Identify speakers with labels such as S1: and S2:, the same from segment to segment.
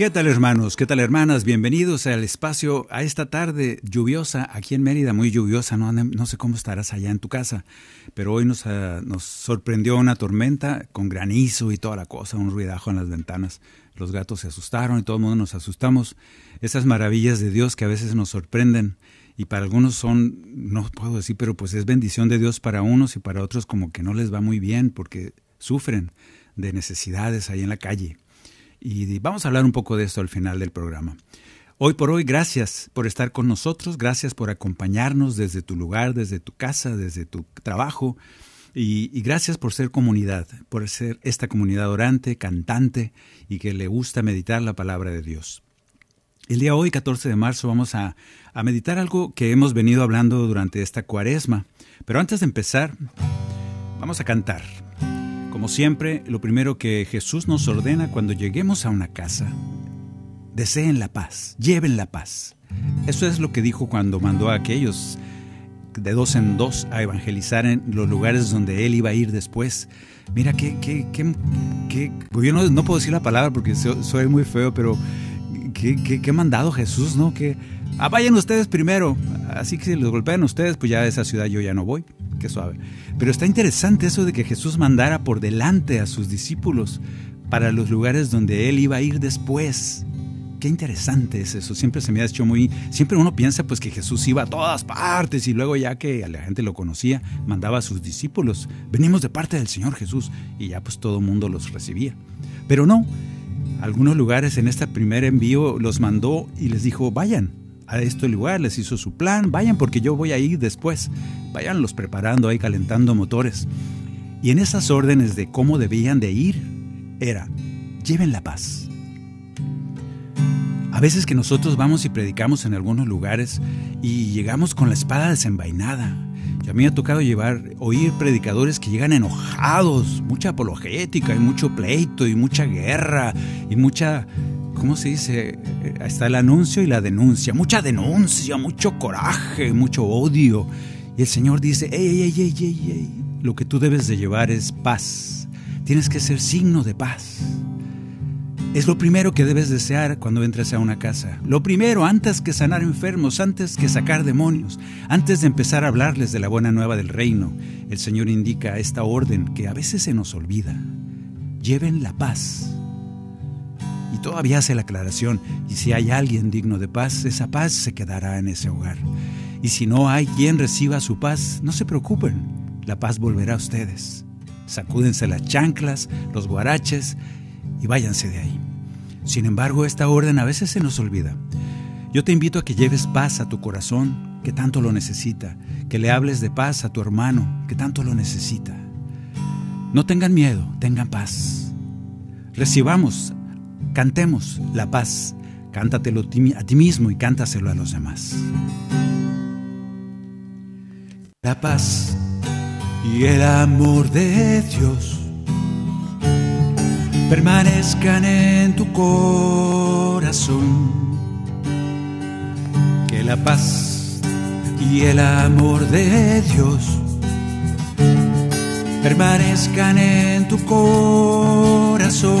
S1: ¿Qué tal hermanos? ¿Qué tal hermanas? Bienvenidos al espacio a esta tarde lluviosa aquí en Mérida, muy lluviosa, no, no sé cómo estarás allá en tu casa, pero hoy nos, ah, nos sorprendió una tormenta con granizo y toda la cosa, un ruidajo en las ventanas. Los gatos se asustaron y todo el mundo nos asustamos. Esas maravillas de Dios que a veces nos sorprenden y para algunos son, no puedo decir, pero pues es bendición de Dios para unos y para otros como que no les va muy bien porque sufren de necesidades ahí en la calle. Y vamos a hablar un poco de esto al final del programa. Hoy por hoy, gracias por estar con nosotros, gracias por acompañarnos desde tu lugar, desde tu casa, desde tu trabajo. Y, gracias por ser comunidad, por ser esta comunidad orante, cantante y que le gusta meditar la palabra de Dios. El día hoy, 14 de marzo, vamos a meditar algo que hemos venido hablando durante esta cuaresma. Pero antes de empezar, vamos a cantar. Como siempre, lo primero que Jesús nos ordena cuando lleguemos a una casa, deseen la paz, lleven la paz. Eso es lo que dijo cuando mandó a aquellos de dos en dos a evangelizar en los lugares donde él iba a ir después. Mira, qué, qué, qué pues yo no, no, puedo decir la palabra porque soy muy feo, pero qué mandado Jesús, ¿no? Que ah, vayan ustedes primero, así que si los golpean ustedes, pues ya a esa ciudad yo ya no voy, qué suave. Pero está interesante eso de que Jesús mandara por delante a sus discípulos para los lugares donde él iba a ir después. Qué interesante es eso. Siempre se me ha hecho muy. Siempre uno piensa pues que Jesús iba a todas partes y luego ya que la gente lo conocía, mandaba a sus discípulos. Venimos de parte del Señor Jesús y ya pues todo mundo los recibía. Pero no. Algunos lugares en este primer envío los mandó y les dijo, vayan a este lugar, les hizo su plan, vayan porque yo voy a ir después. Váyanlos preparando ahí, calentando motores. Y en esas órdenes de cómo debían de ir, era, lleven la paz. A veces que nosotros vamos y predicamos en algunos lugares y llegamos con la espada desenvainada. Y a mí me ha tocado llevar, oír predicadores que llegan enojados, mucha apologética y mucho pleito y mucha guerra y mucha, ¿cómo se dice? Está el anuncio y la denuncia, mucha denuncia, mucho coraje, mucho odio. Y el Señor dice, ey, ey, ey, ey, ey, lo que tú debes de llevar es paz. Tienes que ser signo de paz. Es lo primero que debes desear cuando entres a una casa. Lo primero, antes que sanar enfermos, antes que sacar demonios, antes de empezar a hablarles de la buena nueva del reino, el Señor indica esta orden que a veces se nos olvida. Lleven la paz. Y todavía hace la aclaración, y si hay alguien digno de paz, esa paz se quedará en ese hogar. Y si no hay quien reciba su paz, no se preocupen, la paz volverá a ustedes. Sacúdense las chanclas, los guaraches, y váyanse de ahí. Sin embargo, esta orden a veces se nos olvida. Yo te invito a que lleves paz a tu corazón, que tanto lo necesita, que le hables de paz a tu hermano, que tanto lo necesita. No tengan miedo, tengan paz. Recibamos, cantemos la paz, cántatelo a ti mismo y cántaselo a los demás.
S2: La paz y el amor de Dios permanezcan en tu corazón. Que la paz y el amor de Dios permanezcan en tu corazón.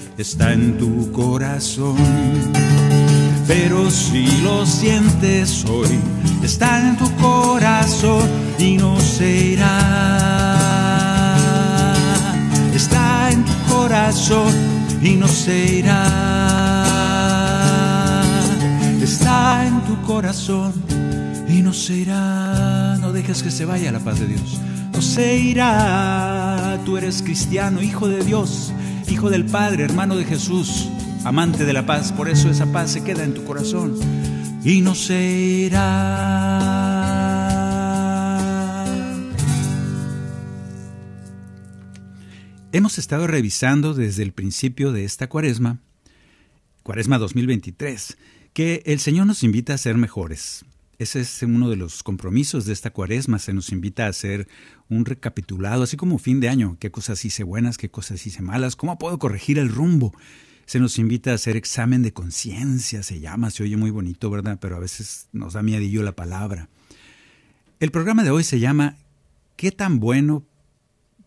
S2: está en tu corazón. Pero si lo sientes hoy está en tu corazón y no se irá. Está en tu corazón y no se irá. Está en tu corazón y no se irá. No dejes que se vaya la paz de Dios. No se irá. Tú eres cristiano, hijo de Dios, hijo del Padre, hermano de Jesús, amante de la paz. Por eso esa paz se queda en tu corazón y no se irá.
S1: Hemos estado revisando desde el principio de esta cuaresma, cuaresma 2023, que el Señor nos invita a ser mejores. Ese es uno de los compromisos de esta cuaresma. Se nos invita a hacer un recapitulado, así como fin de año. ¿Qué cosas hice buenas? ¿Qué cosas hice malas? ¿Cómo puedo corregir el rumbo? Se nos invita a hacer examen de conciencia, se llama, se oye muy bonito, ¿verdad? Pero a veces nos da miedillo la palabra. El programa de hoy se llama ¿Qué tan bueno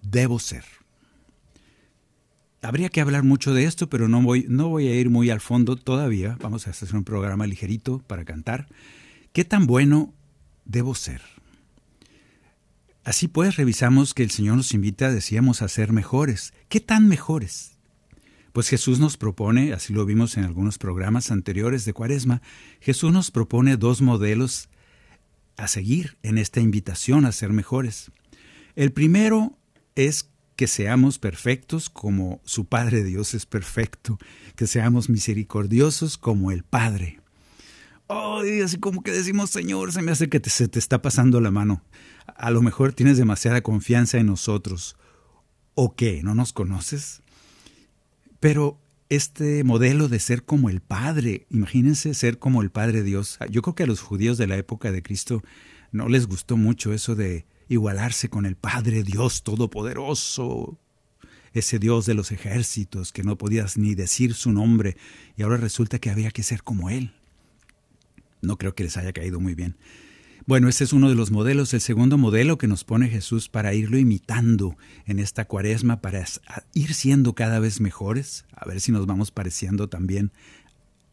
S1: debo ser? Habría que hablar mucho de esto, pero no voy, no voy a ir muy al fondo todavía. Vamos a hacer un programa ligerito para cantar. ¿Qué tan bueno debo ser? Así pues, revisamos que el Señor nos invita, decíamos, a ser mejores. ¿Qué tan mejores? Pues Jesús nos propone, así lo vimos en algunos programas anteriores de Cuaresma, Jesús nos propone dos modelos a seguir en esta invitación a ser mejores. El primero es que seamos perfectos como su Padre Dios es perfecto, que seamos misericordiosos como el Padre y así como que decimos, Señor, se me hace que se te está pasando la mano. A lo mejor tienes demasiada confianza en nosotros. ¿O qué? ¿No nos conoces? Pero este modelo de ser como el Padre, imagínense ser como el Padre Dios. Yo creo que a los judíos de la época de Cristo no les gustó mucho eso de igualarse con el Padre Dios Todopoderoso, ese Dios de los ejércitos que no podías ni decir su nombre y ahora resulta que había que ser como Él. No creo que les haya caído muy bien. Bueno, este es uno de los modelos. El segundo modelo que nos pone Jesús para irlo imitando en esta cuaresma, para ir siendo cada vez mejores, a ver si nos vamos pareciendo también,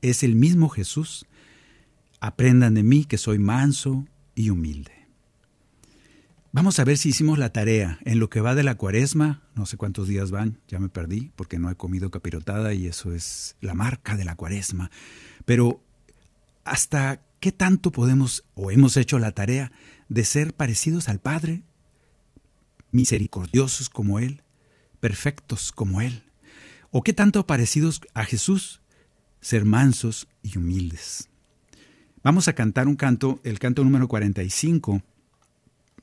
S1: es el mismo Jesús. Aprendan de mí que soy manso y humilde. Vamos a ver si hicimos la tarea en lo que va de la cuaresma. No sé cuántos días van, ya me perdí porque no he comido capirotada y eso es la marca de la cuaresma. Pero ¿Hasta qué tanto podemos o hemos hecho la tarea de ser parecidos al Padre? Misericordiosos como Él, perfectos como Él. ¿O qué tanto parecidos a Jesús? Ser mansos y humildes. Vamos a cantar un canto, el canto número 45.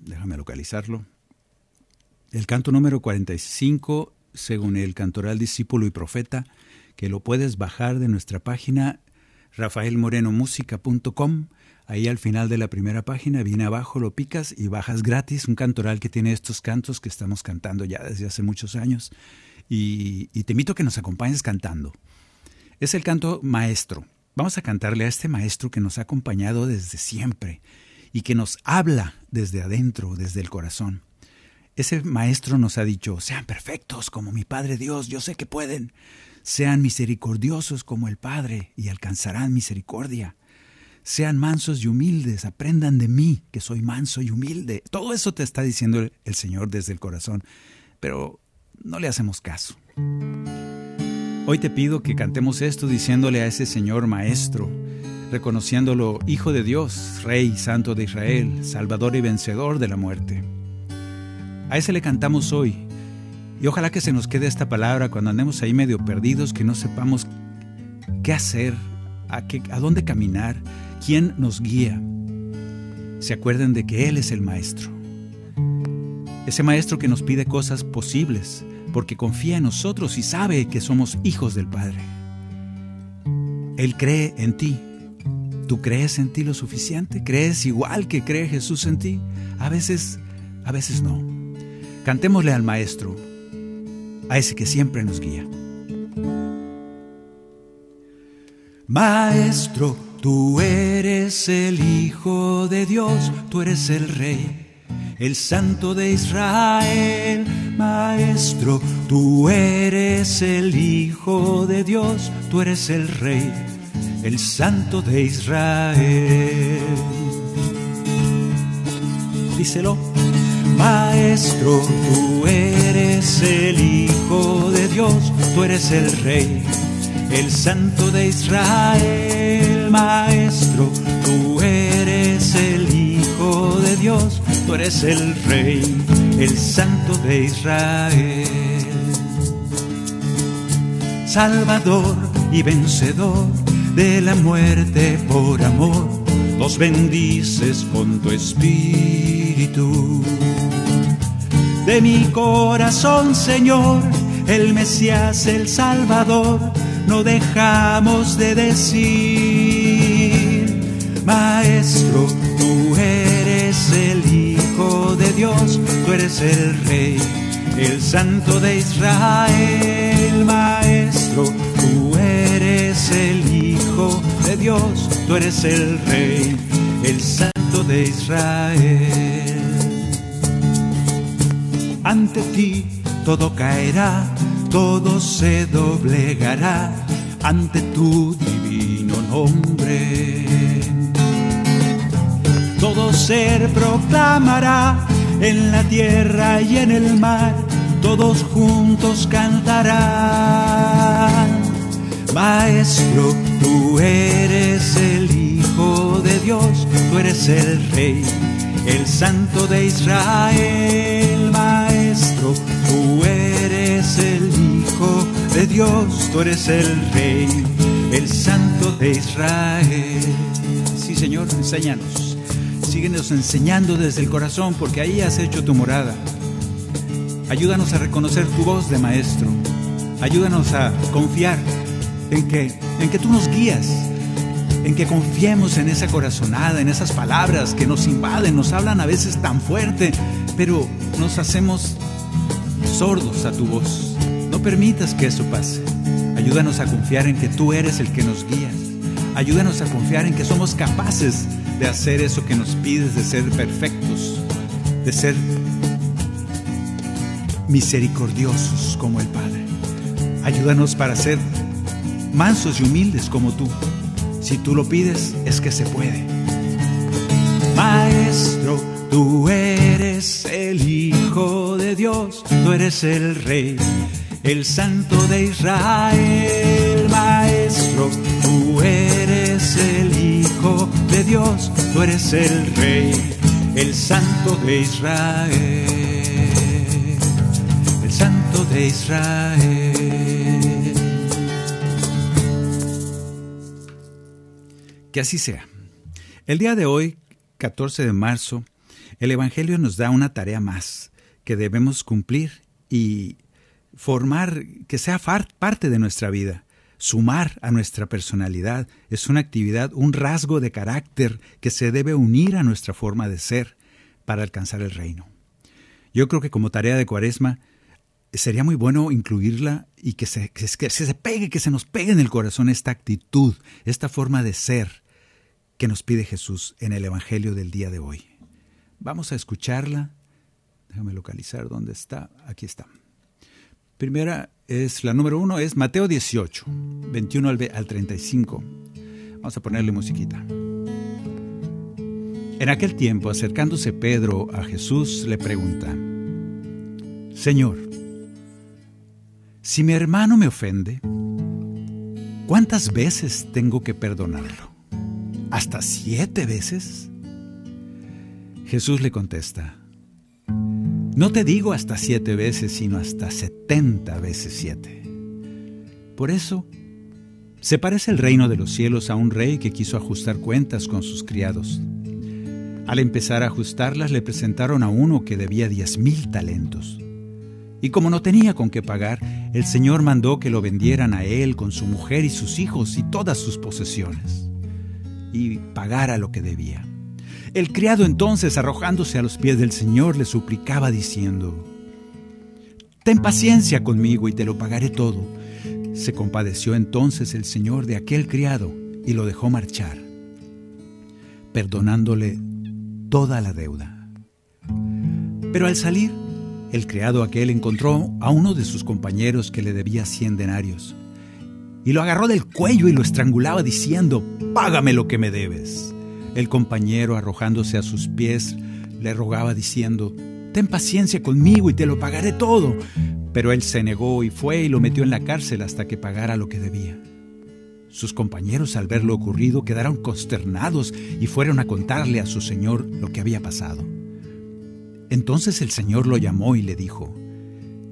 S1: Déjame localizarlo. El canto número 45, según el cantoral discípulo y profeta, que lo puedes bajar de nuestra página rafaelmorenomusica.com. Ahí al final de la primera página, viene abajo, lo picas y bajas gratis un cantoral que tiene estos cantos que estamos cantando ya desde hace muchos años. Y, te invito a que nos acompañes cantando. Es el canto maestro. Vamos a cantarle a este maestro que nos ha acompañado desde siempre y que nos habla desde adentro, desde el corazón. Ese maestro nos ha dicho, sean perfectos como mi Padre Dios, yo sé que pueden. Sean misericordiosos como el Padre y alcanzarán misericordia. Sean mansos y humildes, aprendan de mí, que soy manso y humilde. Todo eso te está diciendo el Señor desde el corazón, pero no le hacemos caso. Hoy te pido que cantemos esto diciéndole a ese Señor Maestro, reconociéndolo Hijo de Dios, Rey Santo de Israel, Salvador y vencedor de la muerte. A ese le cantamos hoy, y ojalá que se nos quede esta palabra cuando andemos ahí medio perdidos, que no sepamos qué hacer, a, qué, a dónde caminar, quién nos guía. Se acuerden de que Él es el Maestro. Ese Maestro que nos pide cosas posibles, porque confía en nosotros y sabe que somos hijos del Padre. Él cree en ti. ¿Tú crees en ti lo suficiente? ¿Crees igual que cree Jesús en ti? A veces, a veces no. Cantémosle al Maestro a ese que siempre nos guía.
S2: Maestro, tú eres el Hijo de Dios, tú eres el Rey, el Santo de Israel. Maestro, tú eres el Hijo de Dios, tú eres el Rey, el Santo de Israel. Díselo. Maestro, tú eres el Hijo de Dios, tú eres el Rey, el Santo de Israel. Maestro, tú eres el Hijo de Dios, tú eres el Rey, el Santo de Israel. Salvador y vencedor de la muerte por amor, nos bendices con tu espíritu. De mi corazón, Señor, el Mesías, el Salvador, no dejamos de decir, Maestro, tú eres el Hijo de Dios, tú eres el Rey, el Santo de Israel, Maestro, tú eres el Hijo de Dios, tú eres el Rey, el Santo de Israel. Ante ti todo caerá, todo se doblegará ante tu divino nombre. Todo ser proclamará en la tierra y en el mar, todos juntos cantarán. Maestro, tú eres el Hijo de Dios, tú eres el Rey, el Santo de Israel. Maestro, tú eres el Hijo de Dios, tú eres el Rey, el Santo de Israel.
S1: Sí, Señor, enséñanos. Síguenos enseñando desde el corazón porque ahí has hecho tu morada. Ayúdanos a reconocer tu voz de maestro. Ayúdanos a confiar en que, en que tú nos guías, en que confiemos en esa corazonada, en esas palabras que nos invaden, nos hablan a veces tan fuerte, pero nos hacemos sordos a tu voz. No permitas que eso pase. Ayúdanos a confiar en que tú eres el que nos guías. Ayúdanos a confiar en que somos capaces de hacer eso que nos pides, de ser perfectos, de ser misericordiosos como el Padre. Ayúdanos para ser mansos y humildes como tú. Si tú lo pides, es que se puede.
S2: Maestro, tú eres el Hijo de Dios, tú eres el Rey, el Santo de Israel. Maestro, tú eres el Hijo de Dios, tú eres el Rey, el Santo de Israel, el Santo de Israel.
S1: Que así sea. El día de hoy, 14 de marzo, el Evangelio nos da una tarea más que debemos cumplir y formar, que sea parte de nuestra vida. Sumar a nuestra personalidad es una actividad, un rasgo de carácter que se debe unir a nuestra forma de ser para alcanzar el reino. Yo creo que como tarea de cuaresma sería muy bueno incluirla y que se, que se pegue, que se nos pegue en el corazón esta actitud, esta forma de ser que nos pide Jesús en el Evangelio del día de hoy. Vamos a escucharla. Déjame localizar dónde está. Aquí está. Primera es, la número uno es Mateo 18, 21 al, al 35. Vamos a ponerle musiquita. En aquel tiempo, acercándose Pedro a Jesús, le pregunta, Señor, si mi hermano me ofende, ¿cuántas veces tengo que perdonarlo? ¿Hasta siete veces? Jesús le contesta, no te digo hasta siete veces, sino hasta setenta veces siete. Por eso, se parece el reino de los cielos a un rey que quiso ajustar cuentas con sus criados. Al empezar a ajustarlas, le presentaron a uno que debía diez mil talentos. Y como no tenía con qué pagar, el Señor mandó que lo vendieran a él con su mujer y sus hijos y todas sus posesiones, y pagara lo que debía. El criado entonces, arrojándose a los pies del Señor, le suplicaba diciendo, Ten paciencia conmigo y te lo pagaré todo. Se compadeció entonces el Señor de aquel criado y lo dejó marchar, perdonándole toda la deuda. Pero al salir, El criado aquel encontró a uno de sus compañeros que le debía cien denarios y lo agarró del cuello y lo estrangulaba diciendo, Págame lo que me debes. El compañero, arrojándose a sus pies, le rogaba diciendo, Ten paciencia conmigo y te lo pagaré todo. Pero él se negó y fue y lo metió en la cárcel hasta que pagara lo que debía. Sus compañeros al ver lo ocurrido quedaron consternados y fueron a contarle a su señor lo que había pasado. Entonces el señor lo llamó y le dijo,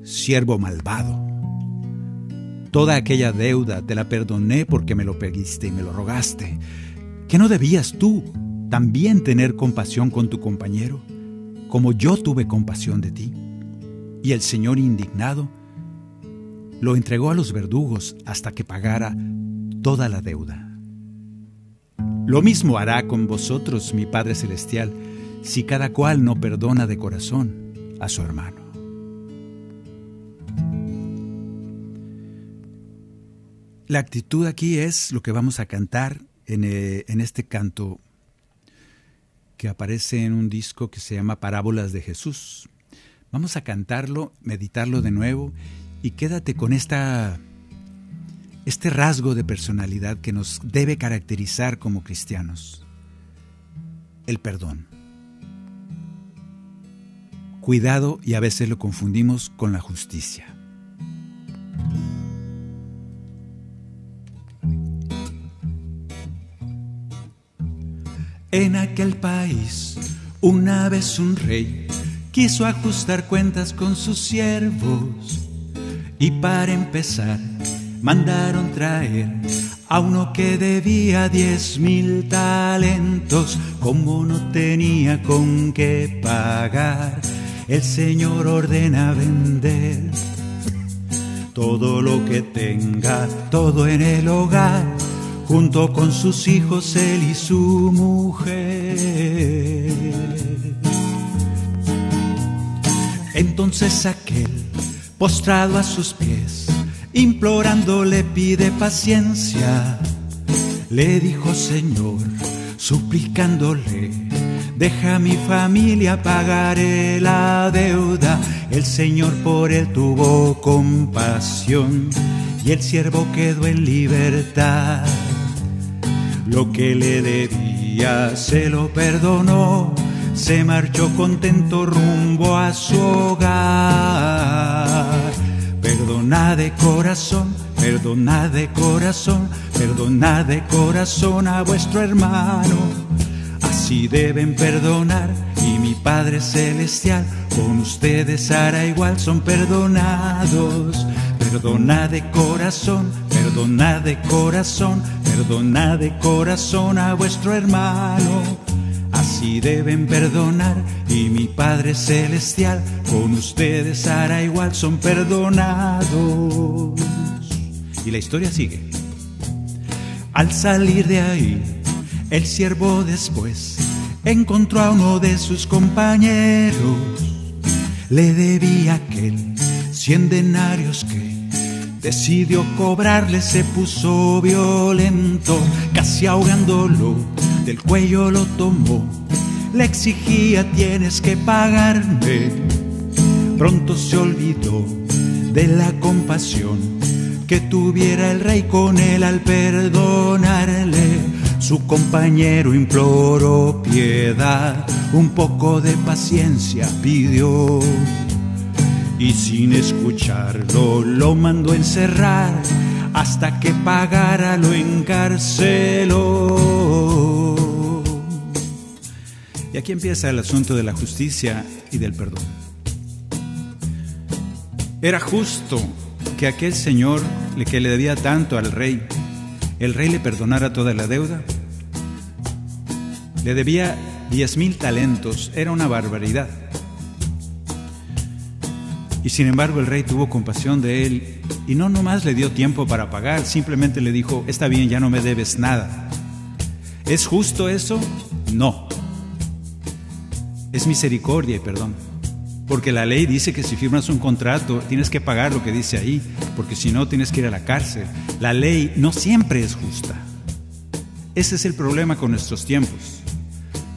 S1: Siervo malvado, toda aquella deuda te la perdoné porque me lo pediste y me lo rogaste. ¿Que no debías tú también tener compasión con tu compañero, como yo tuve compasión de ti? Y el Señor indignado lo entregó a los verdugos hasta que pagara toda la deuda. Lo mismo hará con vosotros mi Padre Celestial si cada cual no perdona de corazón a su hermano. La actitud aquí es lo que vamos a cantar en, eh, en, este canto que aparece en un disco que se llama Parábolas de Jesús. Vamos a cantarlo, meditarlo de nuevo y quédate con esta este rasgo de personalidad que nos debe caracterizar como cristianos, el perdón. Cuidado y a veces lo confundimos con la justicia. En aquel país, una vez un rey quiso ajustar cuentas con sus siervos. Y para empezar mandaron traer a uno que debía diez mil talentos, como no tenía con qué pagar, el Señor ordena vender todo lo que tenga, todo en el hogar, junto con sus hijos, él y su mujer. Entonces aquel, postrado a sus pies, implorando le pide paciencia. Le dijo Señor, suplicándole, deja mi familia, pagaré la deuda. El Señor por él tuvo compasión y el siervo quedó en libertad. Lo que le debía se lo perdonó, se marchó contento rumbo a su hogar Perdona de corazón, perdona de corazón, perdona de corazón a vuestro hermano. Así deben perdonar y mi Padre Celestial con ustedes hará igual, son perdonados. Perdona de corazón, perdona de corazón, perdona de corazón a vuestro hermano. Así deben perdonar y mi Padre Celestial con ustedes hará igual, son perdonados. Y la historia sigue. Al salir de ahí, el siervo después encontró a uno de sus compañeros. Le debía aquel cien denarios que decidió cobrarle, se puso violento, casi ahogándolo, del cuello lo tomó, le exigía tienes que pagarme. Pronto se olvidó de la compasión que tuviera el rey con él al perdonarle. Su compañero imploró piedad, un poco de paciencia pidió y sin escucharlo lo mandó encerrar hasta que pagara lo encarceló. Y aquí empieza el asunto de la justicia y del perdón. Era justo que aquel señor que le debía tanto al rey, el rey le perdonara toda la deuda. Le debía diez mil talentos, era una barbaridad. Y sin embargo el rey tuvo compasión de él y no nomás le dio tiempo para pagar, simplemente le dijo, está bien, ya no me debes nada. ¿Es justo eso? No. Es misericordia y perdón. Porque la ley dice que si firmas un contrato tienes que pagar lo que dice ahí, porque si no tienes que ir a la cárcel. La ley no siempre es justa. Ese es el problema con nuestros tiempos.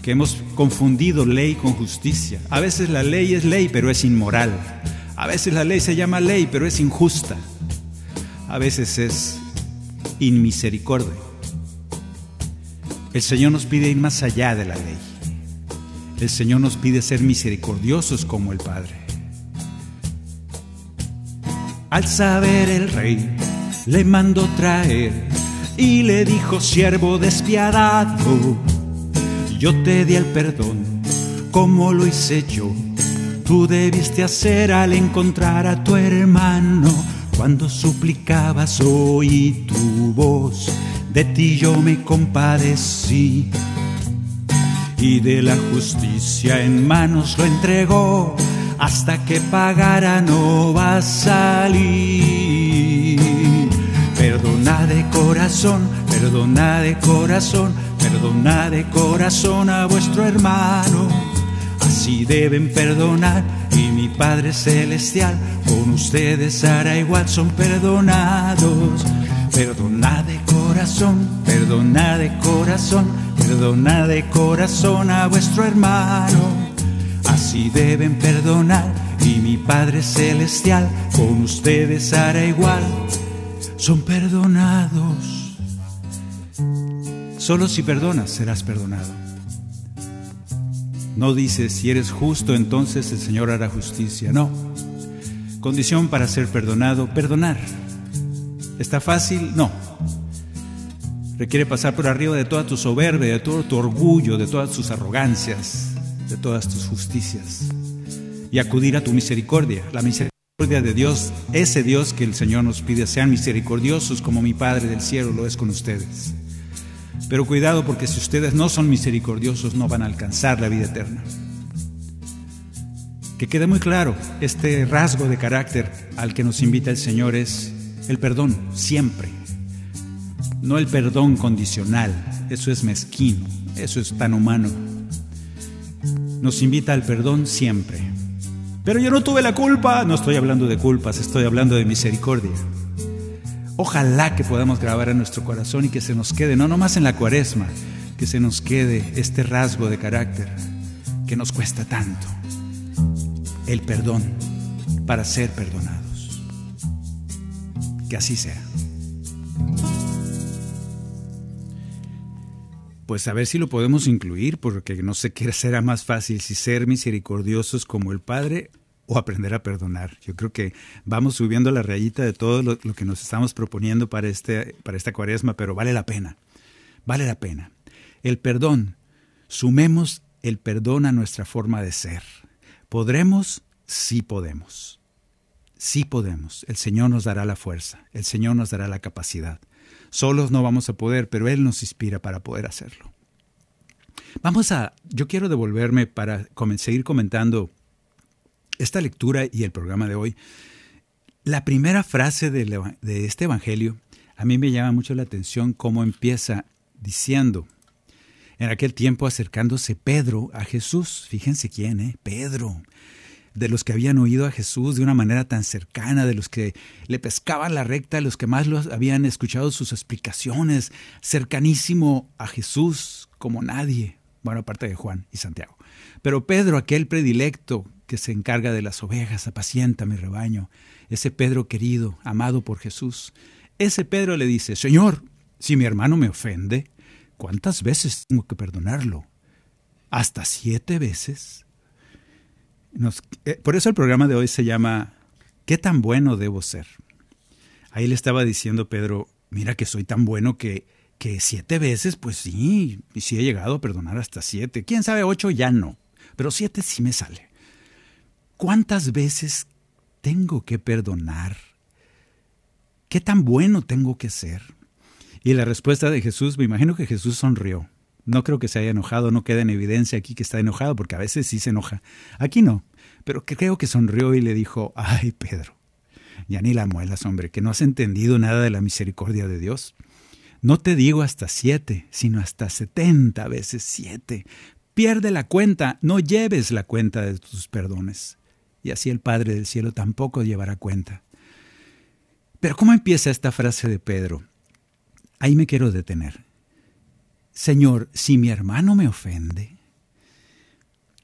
S1: que hemos confundido ley con justicia. A veces la ley es ley, pero es inmoral. A veces la ley se llama ley, pero es injusta. A veces es inmisericordia. El Señor nos pide ir más allá de la ley. El Señor nos pide ser misericordiosos como el Padre. Al saber el rey, le mandó traer y le dijo, siervo despiadado, yo te di el perdón como lo hice yo. Tú debiste hacer al encontrar a tu hermano cuando suplicabas oí tu voz, de ti yo me compadecí y de la justicia en manos lo entregó hasta que pagara no va a salir. Perdona de corazón, perdona de corazón, perdona de corazón a vuestro hermano. Así deben perdonar y mi Padre Celestial con ustedes hará igual, son perdonados. Perdona de corazón, perdona de corazón, perdona de corazón a vuestro hermano Así deben perdonar y mi Padre Celestial con ustedes hará igual. Son perdonados. Solo si perdonas serás perdonado. No dices si eres justo entonces el Señor hará justicia. No. Condición para ser perdonado, perdonar. ¿Está fácil? No. Requiere pasar por arriba de toda tu soberbia, de todo tu orgullo, de todas tus arrogancias, de todas tus justicias y acudir a tu misericordia. La misericordia de Dios, ese Dios que el Señor nos pide, sean misericordiosos como mi Padre del cielo lo es con ustedes. Pero cuidado porque si ustedes no son misericordiosos no van a alcanzar la vida eterna. Que quede muy claro, este rasgo de carácter al que nos invita el Señor es el perdón, siempre. No el perdón condicional, eso es mezquino, eso es tan humano nos invita al perdón siempre. Pero yo no tuve la culpa, no estoy hablando de culpas, estoy hablando de misericordia. Ojalá que podamos grabar en nuestro corazón y que se nos quede, no nomás en la cuaresma, que se nos quede este rasgo de carácter que nos cuesta tanto, el perdón para ser perdonados. Que así sea. Pues a ver si lo podemos incluir, porque no sé qué será más fácil, si ser misericordiosos como el Padre o aprender a perdonar. Yo creo que vamos subiendo la rayita de todo lo, que nos estamos proponiendo para, este, para esta cuaresma, pero vale la pena, vale la pena. El perdón, sumemos el perdón a nuestra forma de ser. ¿Podremos? Sí podemos. Sí podemos. El Señor nos dará la fuerza, el Señor nos dará la capacidad. Solos no vamos a poder, pero Él nos inspira para poder hacerlo. Vamos a, yo quiero devolverme para seguir comentando esta lectura y el programa de hoy. La primera frase de, este Evangelio a mí me llama mucho la atención cómo empieza diciendo, en aquel tiempo acercándose Pedro a Jesús, fíjense quién, ¿eh? Pedro, de los que habían oído a Jesús de una manera tan cercana, de los que le pescaban la recta, los que más los habían escuchado sus explicaciones, cercanísimo a Jesús como nadie, bueno, aparte de Juan y Santiago. Pero Pedro, aquel predilecto que se encarga de las ovejas, apacienta mi rebaño, ese Pedro querido, amado por Jesús, ese Pedro le dice, Señor, si mi hermano me ofende, ¿cuántas veces tengo que perdonarlo? ¿Hasta siete veces? Eh, por eso el programa de hoy se llama ¿Qué tan bueno debo ser? Ahí le estaba diciendo Pedro, mira que soy tan bueno que, que siete veces, pues sí, y sí he llegado a perdonar hasta siete. ¿Quién sabe ocho? Ya no, pero siete sí me sale. ¿Cuántas veces tengo que perdonar? ¿Qué tan bueno tengo que ser? Y la respuesta de Jesús, me imagino que Jesús sonrió. No creo que se haya enojado, no queda en evidencia aquí que está enojado, porque a veces sí se enoja. Aquí no, pero creo que sonrió y le dijo, ay Pedro, ya ni la muelas, hombre, que no has entendido nada de la misericordia de Dios. No te digo hasta siete, sino hasta setenta veces siete. Pierde la cuenta, no lleves la cuenta de tus perdones. Y así el Padre del Cielo tampoco llevará cuenta. Pero ¿cómo empieza esta frase de Pedro? Ahí me quiero detener. Señor, si mi hermano me ofende,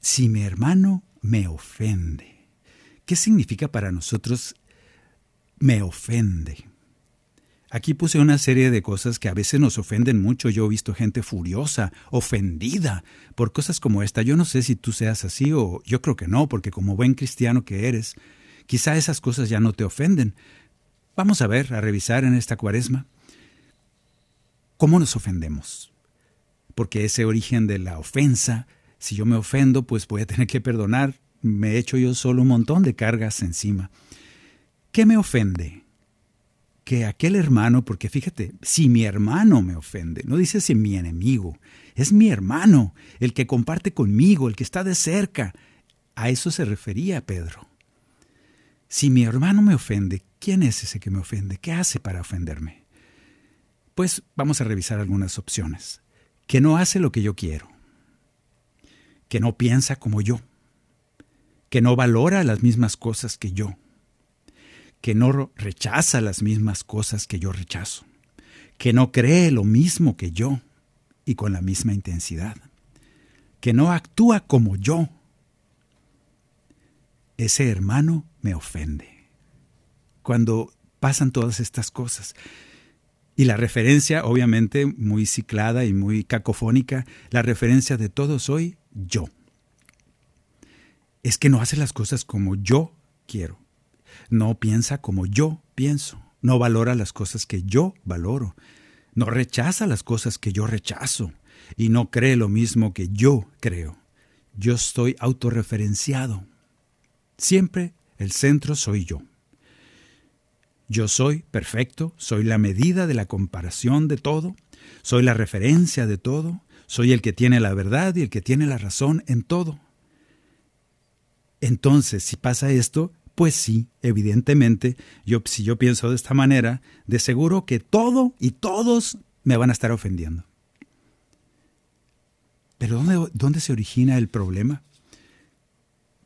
S1: si mi hermano me ofende. ¿Qué significa para nosotros me ofende? Aquí puse una serie de cosas que a veces nos ofenden mucho. Yo he visto gente furiosa, ofendida por cosas como esta. Yo no sé si tú seas así o yo creo que no, porque como buen cristiano que eres, quizá esas cosas ya no te ofenden. Vamos a ver, a revisar en esta cuaresma cómo nos ofendemos. Porque ese origen de la ofensa, si yo me ofendo, pues voy a tener que perdonar. Me he hecho yo solo un montón de cargas encima. ¿Qué me ofende? Que aquel hermano, porque fíjate, si mi hermano me ofende, no dice si mi enemigo, es mi hermano, el que comparte conmigo, el que está de cerca. A eso se refería Pedro. Si mi hermano me ofende, ¿quién es ese que me ofende? ¿Qué hace para ofenderme? Pues vamos a revisar algunas opciones. Que no hace lo que yo quiero. Que no piensa como yo. Que no valora las mismas cosas que yo que no rechaza las mismas cosas que yo rechazo, que no cree lo mismo que yo y con la misma intensidad, que no actúa como yo. Ese hermano me ofende. Cuando pasan todas estas cosas. Y la referencia, obviamente, muy ciclada y muy cacofónica, la referencia de todo soy yo. Es que no hace las cosas como yo quiero no piensa como yo pienso, no valora las cosas que yo valoro, no rechaza las cosas que yo rechazo y no cree lo mismo que yo creo. Yo estoy autorreferenciado. Siempre el centro soy yo. Yo soy perfecto, soy la medida de la comparación de todo, soy la referencia de todo, soy el que tiene la verdad y el que tiene la razón en todo. Entonces, si pasa esto, pues sí, evidentemente, yo, si yo pienso de esta manera, de seguro que todo y todos me van a estar ofendiendo. Pero ¿dónde, dónde se origina el problema?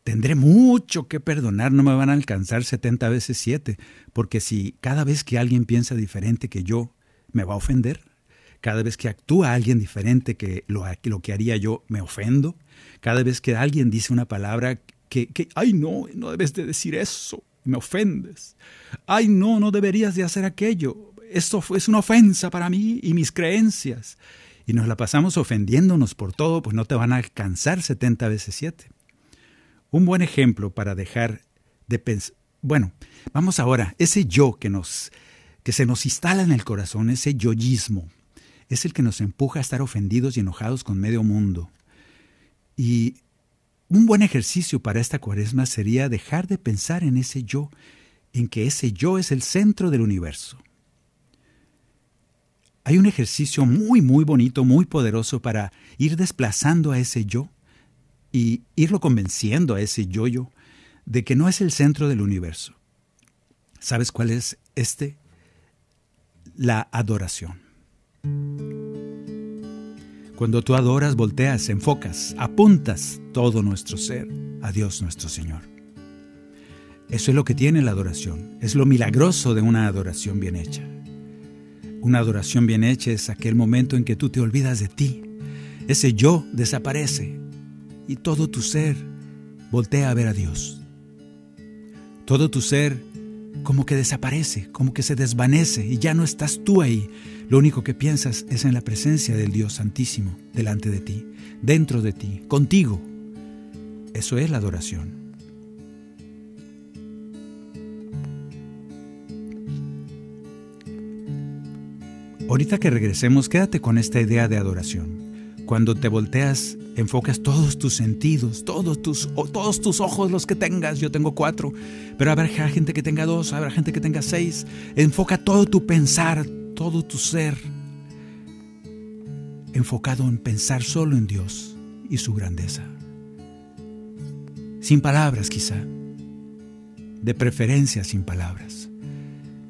S1: Tendré mucho que perdonar, no me van a alcanzar 70 veces 7, porque si cada vez que alguien piensa diferente que yo, me va a ofender, cada vez que actúa alguien diferente que lo, lo que haría yo, me ofendo, cada vez que alguien dice una palabra que, ay no, no debes de decir eso, me ofendes. Ay no, no deberías de hacer aquello. Esto es una ofensa para mí y mis creencias. Y nos la pasamos ofendiéndonos por todo, pues no te van a alcanzar 70 veces 7. Un buen ejemplo para dejar de pensar. Bueno, vamos ahora, ese yo que nos que se nos instala en el corazón, ese yoísmo, es el que nos empuja a estar ofendidos y enojados con medio mundo. Y un buen ejercicio para esta cuaresma sería dejar de pensar en ese yo, en que ese yo es el centro del universo. Hay un ejercicio muy, muy bonito, muy poderoso para ir desplazando a ese yo y irlo convenciendo a ese yo-yo de que no es el centro del universo. ¿Sabes cuál es este? La adoración. Cuando tú adoras, volteas, enfocas, apuntas todo nuestro ser a Dios nuestro Señor. Eso es lo que tiene la adoración, es lo milagroso de una adoración bien hecha. Una adoración bien hecha es aquel momento en que tú te olvidas de ti, ese yo desaparece y todo tu ser voltea a ver a Dios. Todo tu ser como que desaparece, como que se desvanece y ya no estás tú ahí, lo único que piensas es en la presencia del Dios Santísimo delante de ti, dentro de ti, contigo. Eso es la adoración. Ahorita que regresemos, quédate con esta idea de adoración. Cuando te volteas, enfocas todos tus sentidos, todos tus, todos tus ojos, los que tengas. Yo tengo cuatro, pero habrá gente que tenga dos, habrá gente que tenga seis. Enfoca todo tu pensar, todo tu ser enfocado en pensar solo en Dios y su grandeza. Sin palabras quizá, de preferencia sin palabras.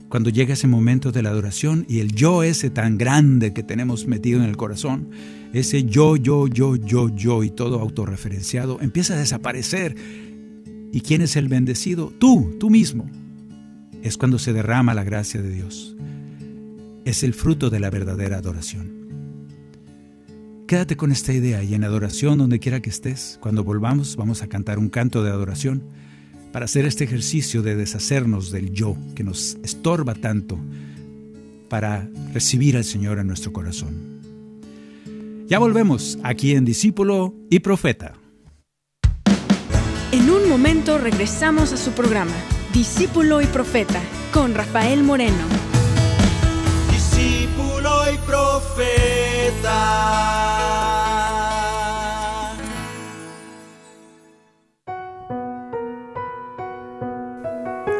S1: Cuando llega ese momento de la adoración y el yo ese tan grande que tenemos metido en el corazón, ese yo, yo, yo, yo, yo y todo autorreferenciado empieza a desaparecer. ¿Y quién es el bendecido? Tú, tú mismo. Es cuando se derrama la gracia de Dios es el fruto de la verdadera adoración. quédate con esta idea y en adoración donde quiera que estés, cuando volvamos vamos a cantar un canto de adoración para hacer este ejercicio de deshacernos del yo que nos estorba tanto para recibir al Señor en nuestro corazón. Ya volvemos aquí en Discípulo y Profeta.
S3: En un momento regresamos a su programa, Discípulo y Profeta, con Rafael Moreno.
S4: Profeta.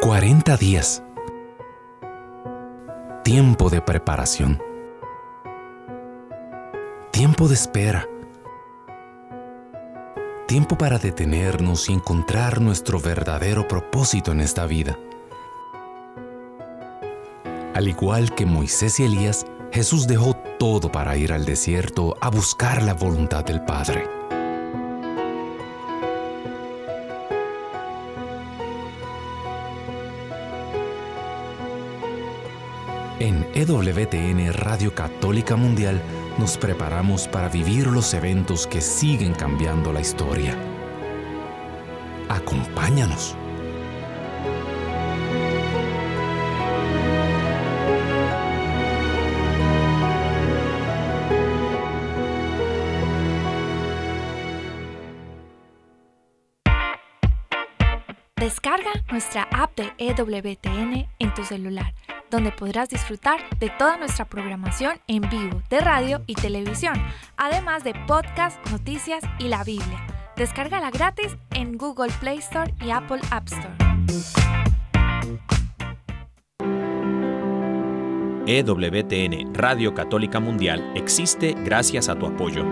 S5: 40 días. Tiempo de preparación. Tiempo de espera. Tiempo para detenernos y encontrar nuestro verdadero propósito en esta vida. Al igual que Moisés y Elías, Jesús dejó todo para ir al desierto a buscar la voluntad del Padre. En EWTN Radio Católica Mundial nos preparamos para vivir los eventos que siguen cambiando la historia. Acompáñanos.
S6: Nuestra app de EWTN en tu celular donde podrás disfrutar de toda nuestra programación en vivo de radio y televisión, además de podcast, noticias y la Biblia. Descárgala gratis en Google Play Store y Apple App Store.
S7: EWTN Radio Católica Mundial existe gracias a tu apoyo.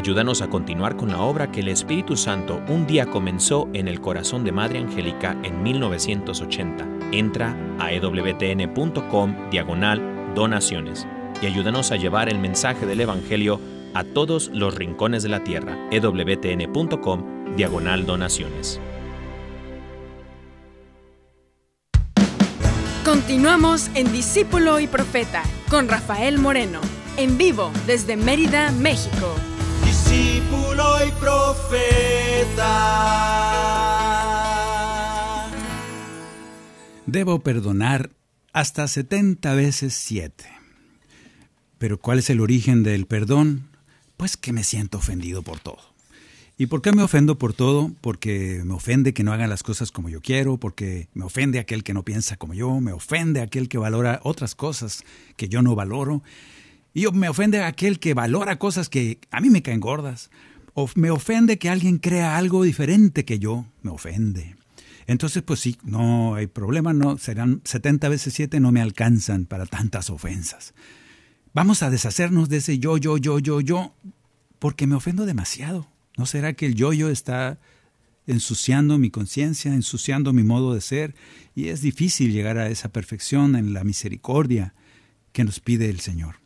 S7: Ayúdanos a continuar con la obra que el Espíritu Santo un día comenzó en el corazón de Madre Angélica en 1980. Entra a ewtn.com diagonal donaciones y ayúdanos a llevar el mensaje del Evangelio a todos los rincones de la tierra. ewtn.com diagonal donaciones.
S3: Continuamos en Discípulo y Profeta con Rafael Moreno, en vivo desde Mérida, México
S4: discípulo y profeta.
S1: Debo perdonar hasta 70 veces 7. Pero ¿cuál es el origen del perdón? Pues que me siento ofendido por todo. ¿Y por qué me ofendo por todo? Porque me ofende que no hagan las cosas como yo quiero, porque me ofende aquel que no piensa como yo, me ofende aquel que valora otras cosas que yo no valoro. Y me ofende aquel que valora cosas que a mí me caen gordas. O me ofende que alguien crea algo diferente que yo. Me ofende. Entonces, pues sí, no hay problema, no serán 70 veces 7, no me alcanzan para tantas ofensas. Vamos a deshacernos de ese yo, yo, yo, yo, yo, porque me ofendo demasiado. ¿No será que el yo, yo está ensuciando mi conciencia, ensuciando mi modo de ser? Y es difícil llegar a esa perfección en la misericordia que nos pide el Señor.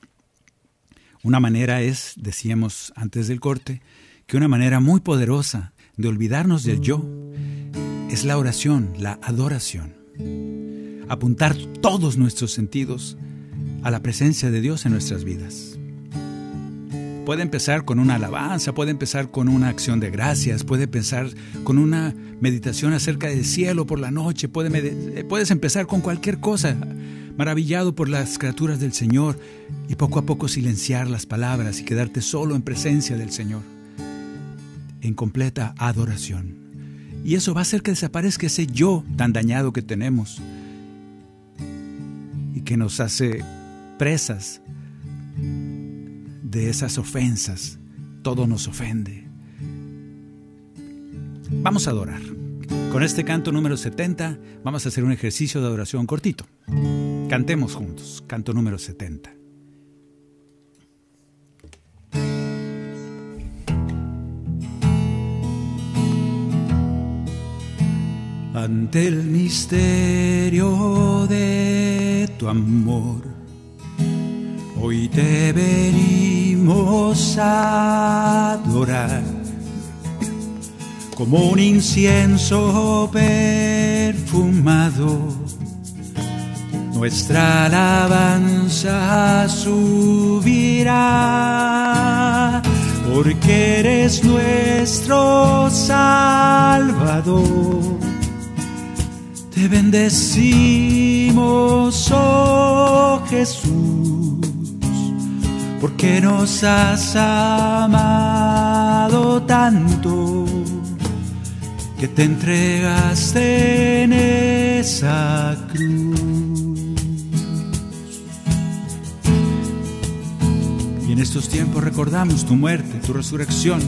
S1: Una manera es, decíamos antes del corte, que una manera muy poderosa de olvidarnos del yo es la oración, la adoración. Apuntar todos nuestros sentidos a la presencia de Dios en nuestras vidas. Puede empezar con una alabanza, puede empezar con una acción de gracias, puede empezar con una meditación acerca del cielo por la noche, puede, puedes empezar con cualquier cosa maravillado por las criaturas del Señor y poco a poco silenciar las palabras y quedarte solo en presencia del Señor, en completa adoración. Y eso va a hacer que desaparezca ese yo tan dañado que tenemos y que nos hace presas de esas ofensas. Todo nos ofende. Vamos a adorar. Con este canto número 70 vamos a hacer un ejercicio de adoración cortito. Cantemos juntos, canto número 70. Ante el misterio de tu amor, hoy te venimos a adorar como un incienso perfumado nuestra alabanza subirá, porque eres nuestro Salvador. Te bendecimos, oh Jesús, porque nos has amado tanto que te entregaste en esa cruz. En estos tiempos recordamos tu muerte, tu resurrección,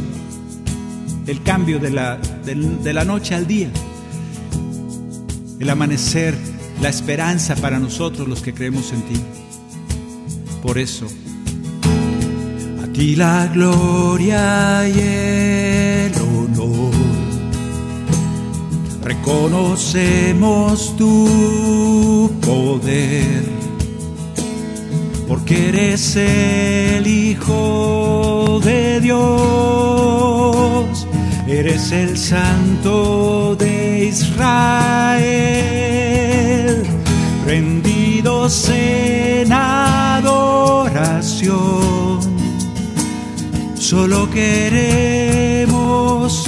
S1: el cambio de la, de la noche al día, el amanecer, la esperanza para nosotros los que creemos en ti. Por eso, a ti la gloria y el honor reconocemos tu poder, porque eres el Hijo de Dios, eres el Santo de Israel, rendidos en adoración, solo queremos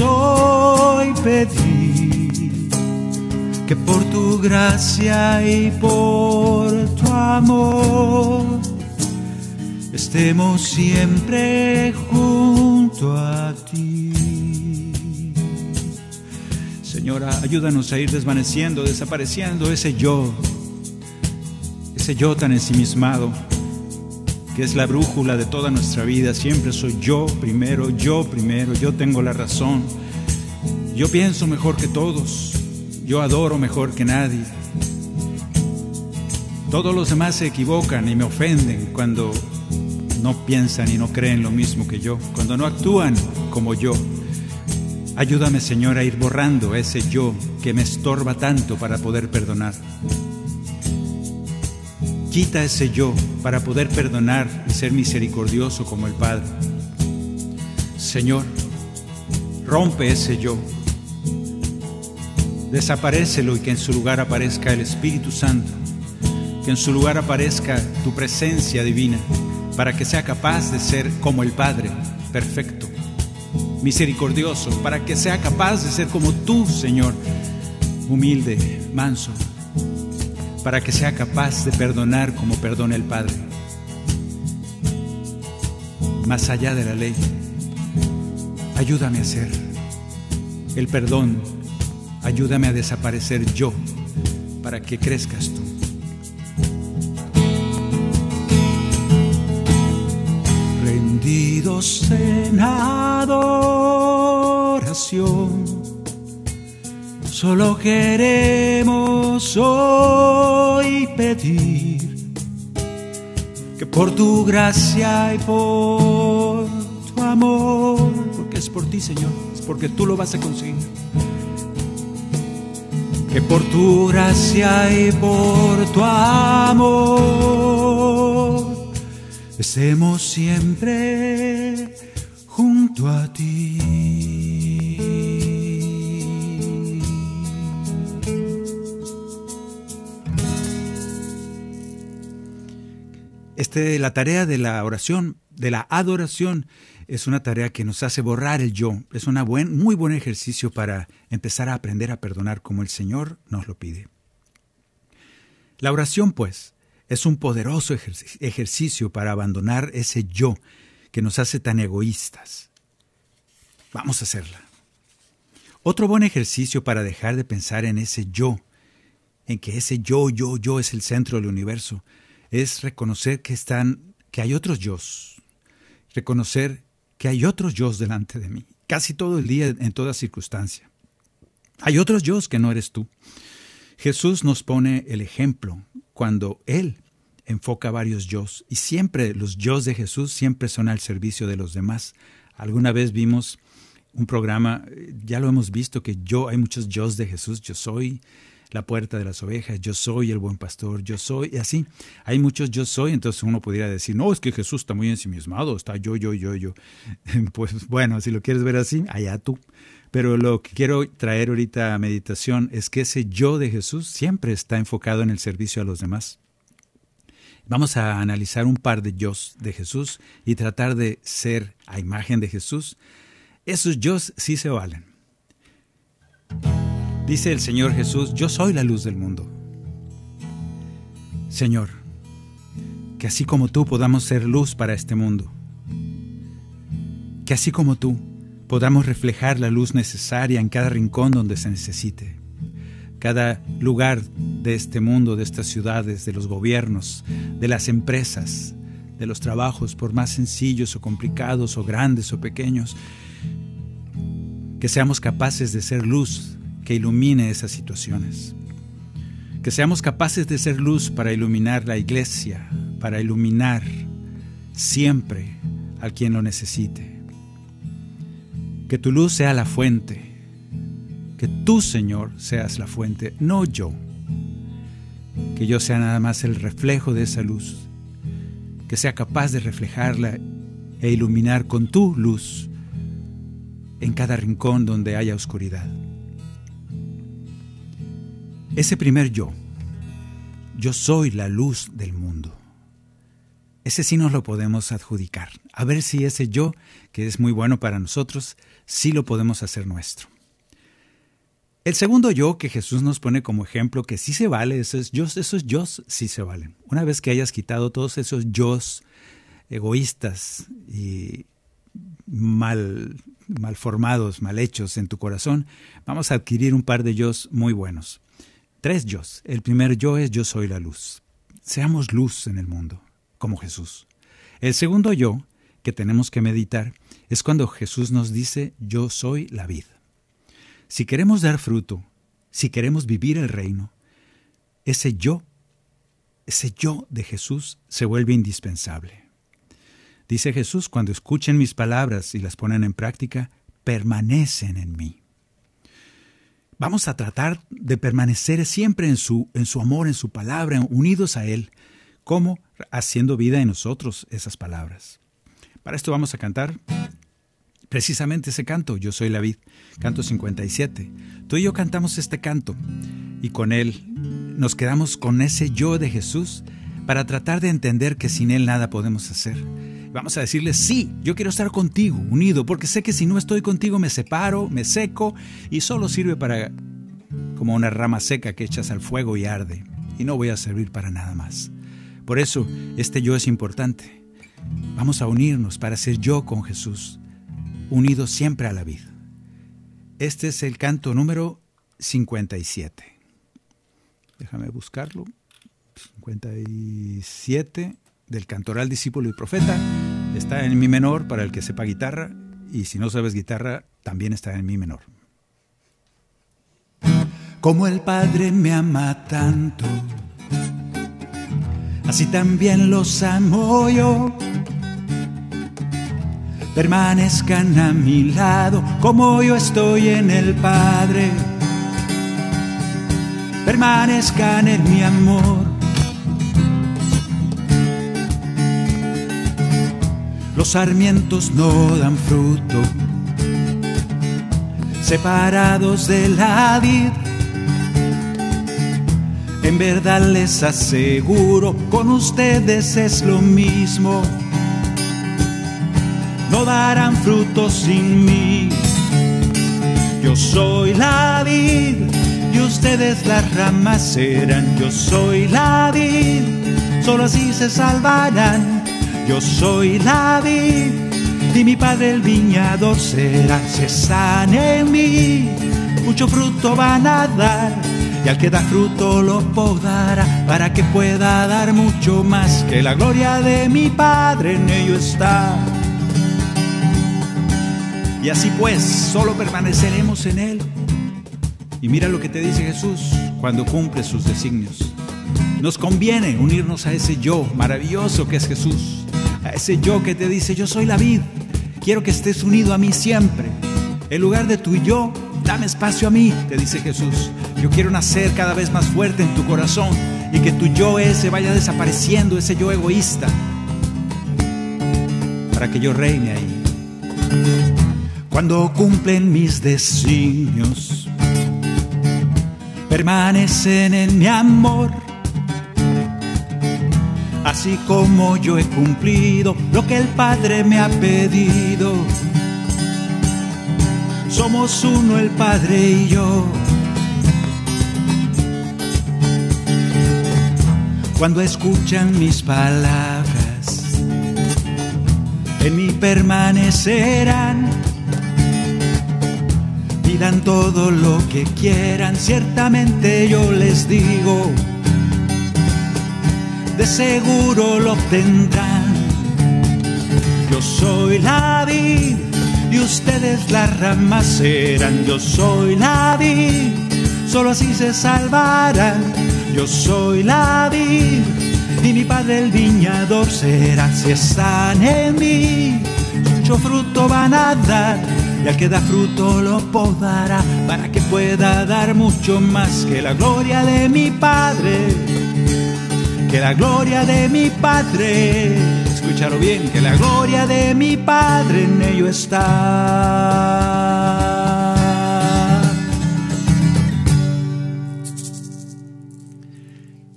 S1: hoy pedir que por tu gracia y por tu amor estemos siempre junto a ti. Señora, ayúdanos a ir desvaneciendo, desapareciendo ese yo, ese yo tan ensimismado, que es la brújula de toda nuestra vida. Siempre soy yo primero, yo primero, yo tengo la razón. Yo pienso mejor que todos. Yo adoro mejor que nadie. Todos los demás se equivocan y me ofenden cuando no piensan y no creen lo mismo que yo, cuando no actúan como yo. Ayúdame, Señor, a ir borrando ese yo que me estorba tanto para poder perdonar. Quita ese yo para poder perdonar y ser misericordioso como el Padre. Señor, rompe ese yo desaparecelo y que en su lugar aparezca el Espíritu Santo, que en su lugar aparezca tu presencia divina, para que sea capaz de ser como el Padre, perfecto, misericordioso, para que sea capaz de ser como tú, Señor, humilde, manso, para que sea capaz de perdonar como perdona el Padre, más allá de la ley. Ayúdame a hacer el perdón Ayúdame a desaparecer yo para que crezcas tú. Rendidos en adoración, solo queremos hoy pedir que por tu gracia y por tu amor, porque es por ti, Señor, es porque tú lo vas a conseguir. Que por tu gracia y por tu amor estemos siempre junto a ti. Este, la tarea de la oración, de la adoración, es una tarea que nos hace borrar el yo. Es un buen, muy buen ejercicio para empezar a aprender a perdonar como el Señor nos lo pide. La oración, pues, es un poderoso ejercicio para abandonar ese yo que nos hace tan egoístas. Vamos a hacerla. Otro buen ejercicio para dejar de pensar en ese yo, en que ese yo, yo, yo es el centro del universo, es reconocer que están, que hay otros yo, reconocer que hay otros yo delante de mí, casi todo el día, en toda circunstancia. Hay otros yo que no eres tú. Jesús nos pone el ejemplo cuando Él enfoca varios yo y siempre los yo de Jesús siempre son al servicio de los demás. Alguna vez vimos un programa, ya lo hemos visto que yo, hay muchos yo de Jesús, yo soy, la puerta de las ovejas, yo soy el buen pastor, yo soy, y así. Hay muchos yo soy, entonces uno pudiera decir, no, es que Jesús está muy ensimismado, está yo, yo, yo, yo. Pues bueno, si lo quieres ver así, allá tú. Pero lo que quiero traer ahorita a meditación es que ese yo de Jesús siempre está enfocado en el servicio a los demás. Vamos a analizar un par de yo de Jesús y tratar de ser a imagen de Jesús. Esos yo sí se valen. Dice el Señor Jesús, yo soy la luz del mundo. Señor, que así como tú podamos ser luz para este mundo. Que así como tú podamos reflejar la luz necesaria en cada rincón donde se necesite. Cada lugar de este mundo, de estas ciudades, de los gobiernos, de las empresas, de los trabajos, por más sencillos o complicados o grandes o pequeños, que seamos capaces de ser luz que ilumine esas situaciones. Que seamos capaces de ser luz para iluminar la iglesia, para iluminar siempre a quien lo necesite. Que tu luz sea la fuente, que tú, Señor, seas la fuente, no yo. Que yo sea nada más el reflejo de esa luz, que sea capaz de reflejarla e iluminar con tu luz en cada rincón donde haya oscuridad. Ese primer yo, yo soy la luz del mundo. Ese sí nos lo podemos adjudicar. A ver si ese yo, que es muy bueno para nosotros, sí lo podemos hacer nuestro. El segundo yo que Jesús nos pone como ejemplo, que sí se vale, esos yo, esos yo sí se valen. Una vez que hayas quitado todos esos yo egoístas y mal, mal formados, mal hechos en tu corazón, vamos a adquirir un par de yo muy buenos. Tres yo. El primer yo es yo soy la luz. Seamos luz en el mundo, como Jesús. El segundo yo que tenemos que meditar es cuando Jesús nos dice yo soy la vid. Si queremos dar fruto, si queremos vivir el reino, ese yo, ese yo de Jesús se vuelve indispensable. Dice Jesús, cuando escuchen mis palabras y las ponen en práctica, permanecen en mí. Vamos a tratar de permanecer siempre en su, en su amor, en su palabra, unidos a Él, como haciendo vida en nosotros esas palabras. Para esto vamos a cantar precisamente ese canto, Yo soy la vid, canto 57. Tú y yo cantamos este canto y con él nos quedamos con ese yo de Jesús para tratar de entender que sin Él nada podemos hacer. Vamos a decirle, sí, yo quiero estar contigo, unido, porque sé que si no estoy contigo me separo, me seco y solo sirve para como una rama seca que echas al fuego y arde, y no voy a servir para nada más. Por eso, este yo es importante. Vamos a unirnos para ser yo con Jesús, unidos siempre a la vida. Este es el canto número 57. Déjame buscarlo. 57 del cantoral discípulo y profeta. Está en mi menor para el que sepa guitarra y si no sabes guitarra también está en mi menor.
S2: Como el Padre me ama tanto, así también los amo yo. Permanezcan a mi lado como yo estoy en el Padre. Permanezcan en mi amor los sarmientos no dan fruto, separados de la vid. En verdad les aseguro, con ustedes es lo mismo. No darán fruto sin mí. Yo soy la vid y ustedes las ramas serán. Yo soy la vid, solo así se salvarán yo soy la vid y mi padre el viñador será. Se en mí, mucho fruto van a dar. Y al que da fruto lo podará para que pueda dar mucho más que la gloria de mi Padre en ello está. Y así pues, solo permaneceremos en Él. Y mira lo que te dice Jesús cuando cumple sus designios. Nos conviene unirnos a ese yo maravilloso que es Jesús a ese yo que te dice, yo soy la vid, quiero que estés unido a mí siempre. En lugar de tu yo, dame espacio a mí, te dice Jesús. Yo quiero nacer cada vez más fuerte en tu corazón y que tu yo ese vaya desapareciendo, ese yo egoísta, para que yo reine ahí. Cuando cumplen mis designios, permanecen en mi amor así como yo he cumplido lo que el Padre me ha pedido. Somos uno el Padre y yo. Cuando escuchan mis palabras, en mí permanecerán. Pidan todo lo que quieran, ciertamente yo les digo de seguro lo obtendrán. Yo soy la vid y ustedes las ramas serán. Yo soy la vid, solo así se salvarán. Yo soy la vid y mi padre el viñador será. Si están en mí, mucho fruto van a dar. Y al que da fruto lo podará para que pueda dar mucho más que la gloria de mi Padre que la gloria de mi Padre, escúchalo bien, que la gloria de mi Padre en ello está.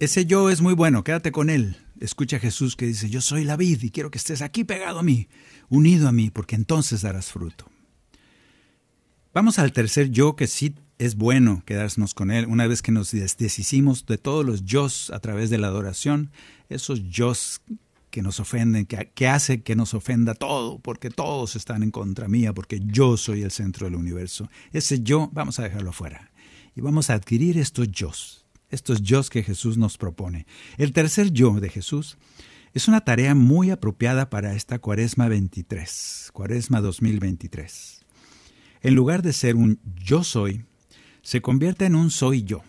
S1: Ese yo es muy bueno, quédate con él. Escucha a Jesús que dice, yo soy la vid y quiero que estés aquí pegado a mí, unido a mí, porque entonces darás fruto. Vamos al tercer yo que sí es bueno quedarnos con Él. Una vez que nos deshicimos de todos los yo a través de la adoración, esos yo que nos ofenden, que, hace que nos ofenda todo, porque todos están en contra mía, porque yo soy el centro del universo. Ese yo vamos a dejarlo fuera y vamos a adquirir estos yo, estos yo que Jesús nos propone. El tercer yo de Jesús es una tarea muy apropiada para esta Cuaresma 23, Cuaresma 2023. En lugar de ser un yo soy, se convierte en un soy yo.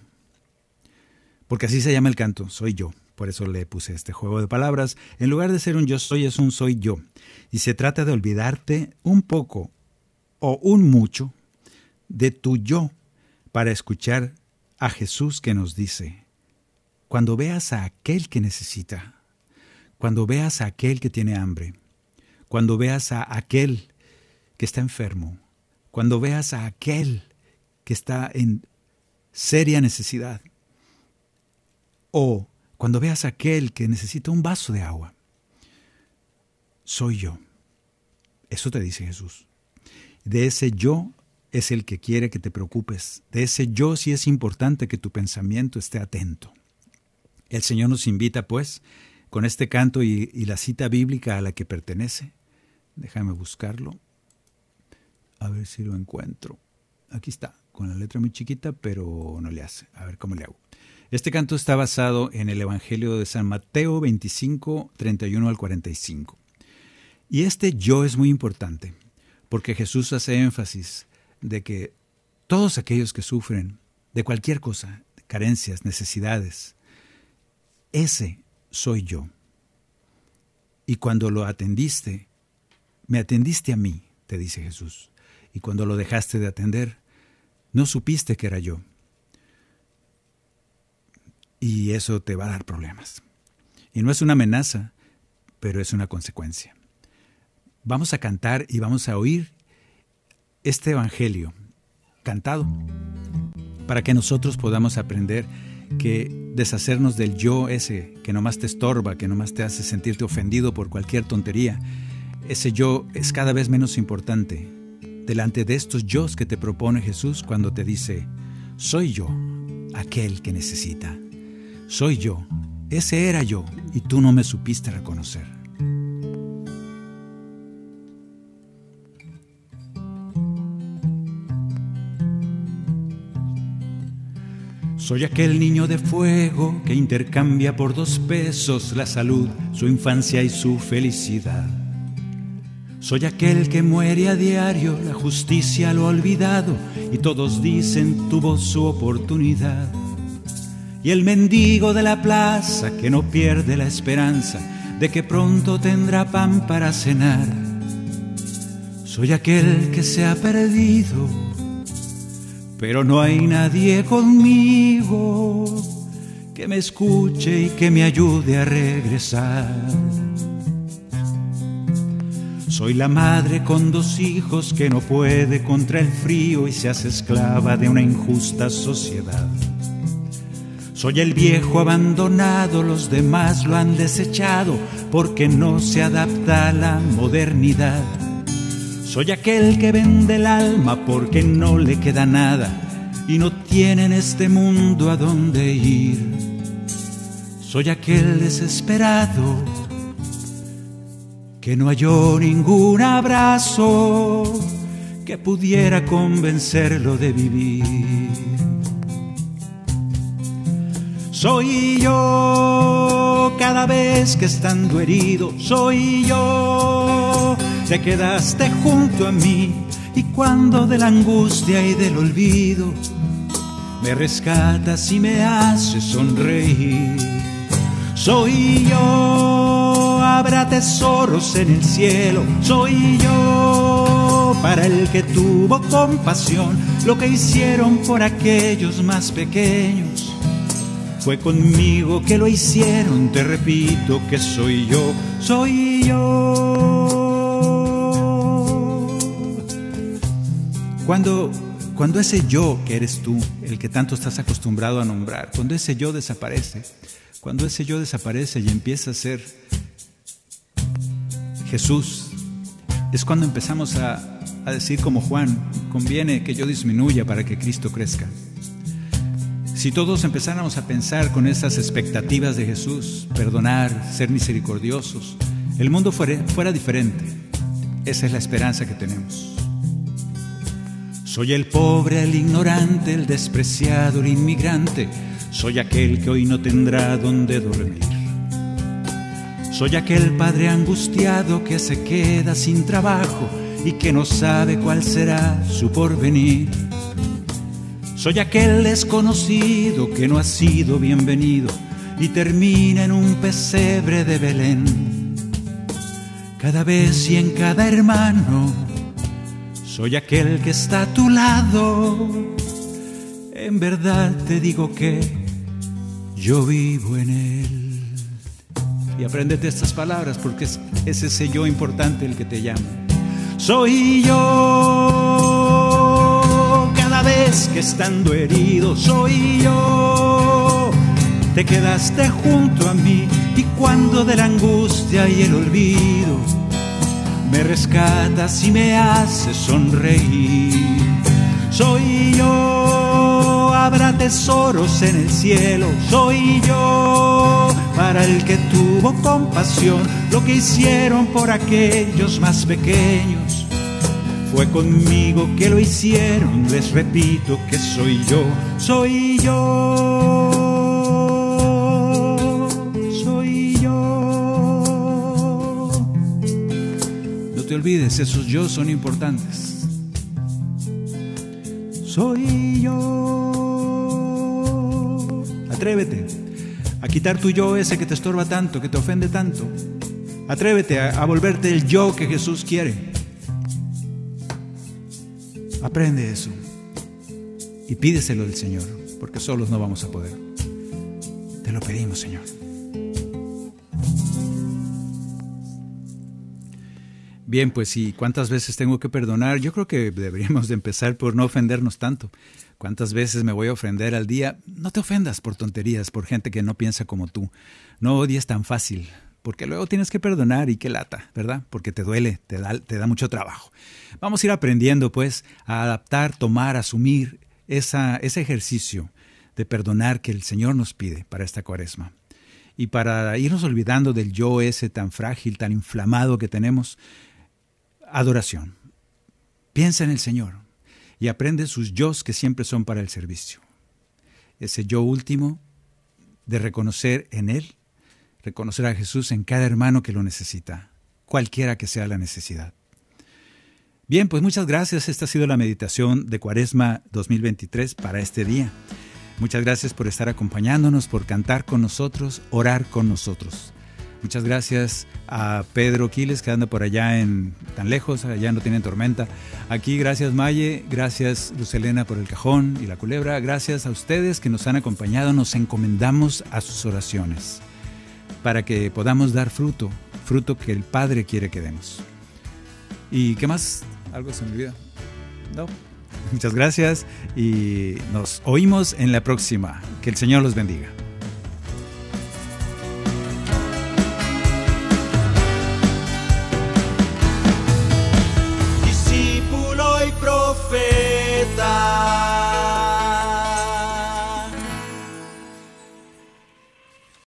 S1: Porque así se llama el canto, soy yo. Por eso le puse este juego de palabras. En lugar de ser un yo soy, es un soy yo. Y se trata de olvidarte un poco o un mucho de tu yo para escuchar a Jesús que nos dice, cuando veas a aquel que necesita, cuando veas a aquel que tiene hambre, cuando veas a aquel que está enfermo, cuando veas a aquel que está en seria necesidad. O cuando veas a aquel que necesita un vaso de agua. Soy yo. Eso te dice Jesús. De ese yo es el que quiere que te preocupes. De ese yo sí es importante que tu pensamiento esté atento. El Señor nos invita, pues, con este canto y, y la cita bíblica a la que pertenece. Déjame buscarlo. A ver si lo encuentro. Aquí está con la letra muy chiquita, pero no le hace. A ver cómo le hago. Este canto está basado en el Evangelio de San Mateo 25, 31 al 45. Y este yo es muy importante, porque Jesús hace énfasis de que todos aquellos que sufren de cualquier cosa, carencias, necesidades, ese soy yo. Y cuando lo atendiste, me atendiste a mí, te dice Jesús. Y cuando lo dejaste de atender, no supiste que era yo. Y eso te va a dar problemas. Y no es una amenaza, pero es una consecuencia. Vamos a cantar y vamos a oír este Evangelio cantado para que nosotros podamos aprender que deshacernos del yo ese que nomás te estorba, que nomás te hace sentirte ofendido por cualquier tontería, ese yo es cada vez menos importante delante de estos yo que te propone Jesús cuando te dice, soy yo, aquel que necesita. Soy yo, ese era yo, y tú no me supiste reconocer. Soy aquel niño de fuego que intercambia por dos pesos la salud, su infancia y su felicidad. Soy aquel que muere a diario, la justicia lo ha olvidado y todos dicen tuvo su oportunidad. Y el mendigo de la plaza que no pierde la esperanza de que pronto tendrá pan para cenar. Soy aquel que se ha perdido, pero no hay nadie conmigo que me escuche y que me ayude a regresar. Soy la madre con dos hijos que no puede contra el frío y se hace esclava de una injusta sociedad. Soy el viejo abandonado, los demás lo han desechado porque no se adapta a la modernidad. Soy aquel que vende el alma porque no le queda nada y no tiene en este mundo a dónde ir. Soy aquel desesperado que no halló ningún abrazo que pudiera convencerlo de vivir. Soy yo cada vez que estando herido, soy yo. Te quedaste junto a mí y cuando de la angustia y del olvido me rescatas y me haces sonreír. Soy yo, habrá tesoros en el cielo, soy yo para el que tuvo compasión, lo que hicieron por aquellos más pequeños fue conmigo que lo hicieron, te repito que soy yo, soy yo. Cuando, cuando ese yo que eres tú, el que tanto estás acostumbrado a nombrar, cuando ese yo desaparece, cuando ese yo desaparece y empieza a ser Jesús, es cuando empezamos a, a decir como Juan, conviene que yo disminuya para que Cristo crezca. Si todos empezáramos a pensar con esas expectativas de Jesús, perdonar, ser misericordiosos, el mundo fuera, fuera, diferente. Esa es la esperanza que tenemos. Soy el pobre, el ignorante, el despreciado, el inmigrante. Soy aquel que hoy no tendrá donde dormir. Soy aquel padre angustiado que se queda sin trabajo y que no sabe cuál será su porvenir. Soy aquel desconocido que no ha sido bienvenido y termina en un pesebre de Belén. Cada vez y en cada hermano, soy aquel que está a tu lado. En verdad te digo que yo vivo en él. Y apréndete estas palabras porque es, es ese yo importante el que te llama. Soy yo vez que estando herido soy yo. Te quedaste junto a mí y cuando de la angustia y el olvido me rescatas y me haces sonreír. Soy yo, habrá tesoros en el cielo, soy yo, para el que tuvo compasión, lo que hicieron por aquellos más pequeños. Fue conmigo que lo hicieron, les repito que soy yo, soy yo, soy yo. No te olvides, esos yo son importantes. Soy yo. Atrévete a quitar tu yo ese que te estorba tanto, que te ofende tanto. Atrévete a, a volverte el yo que Jesús quiere. Aprende eso y pídeselo al Señor, porque solos no vamos a poder. Te lo pedimos, Señor. Bien, pues sí, ¿cuántas veces tengo que perdonar? Yo creo que deberíamos de empezar por no ofendernos tanto. ¿Cuántas veces me voy a ofender al día? No te ofendas por tonterías, por gente que no piensa como tú. No odies tan fácil, porque luego tienes que perdonar y qué lata, ¿verdad? Porque te duele, te da, te da mucho trabajo. Vamos a ir aprendiendo, pues, a adaptar, tomar, asumir esa, ese ejercicio de perdonar que el Señor nos pide para esta cuaresma. Y para irnos olvidando del yo ese tan frágil, tan inflamado que tenemos, adoración. Piensa en el Señor y aprende sus yos que siempre son para el servicio. Ese yo último de reconocer en Él reconocer a Jesús en cada hermano que lo necesita, cualquiera que sea la necesidad. Bien, pues muchas gracias. Esta ha sido la meditación de Cuaresma 2023 para este día. Muchas gracias por estar acompañándonos, por cantar con nosotros, orar con nosotros. Muchas gracias a Pedro Quiles, que anda por allá en tan lejos, allá no tienen tormenta. Aquí, gracias Maye, gracias Lucelena por el cajón y la culebra. Gracias a ustedes que nos han acompañado, nos encomendamos a sus oraciones para que podamos dar fruto, fruto que el Padre quiere que demos. ¿Y qué más? Algo se me olvida. No. Muchas gracias y nos oímos en la próxima. Que el Señor los bendiga.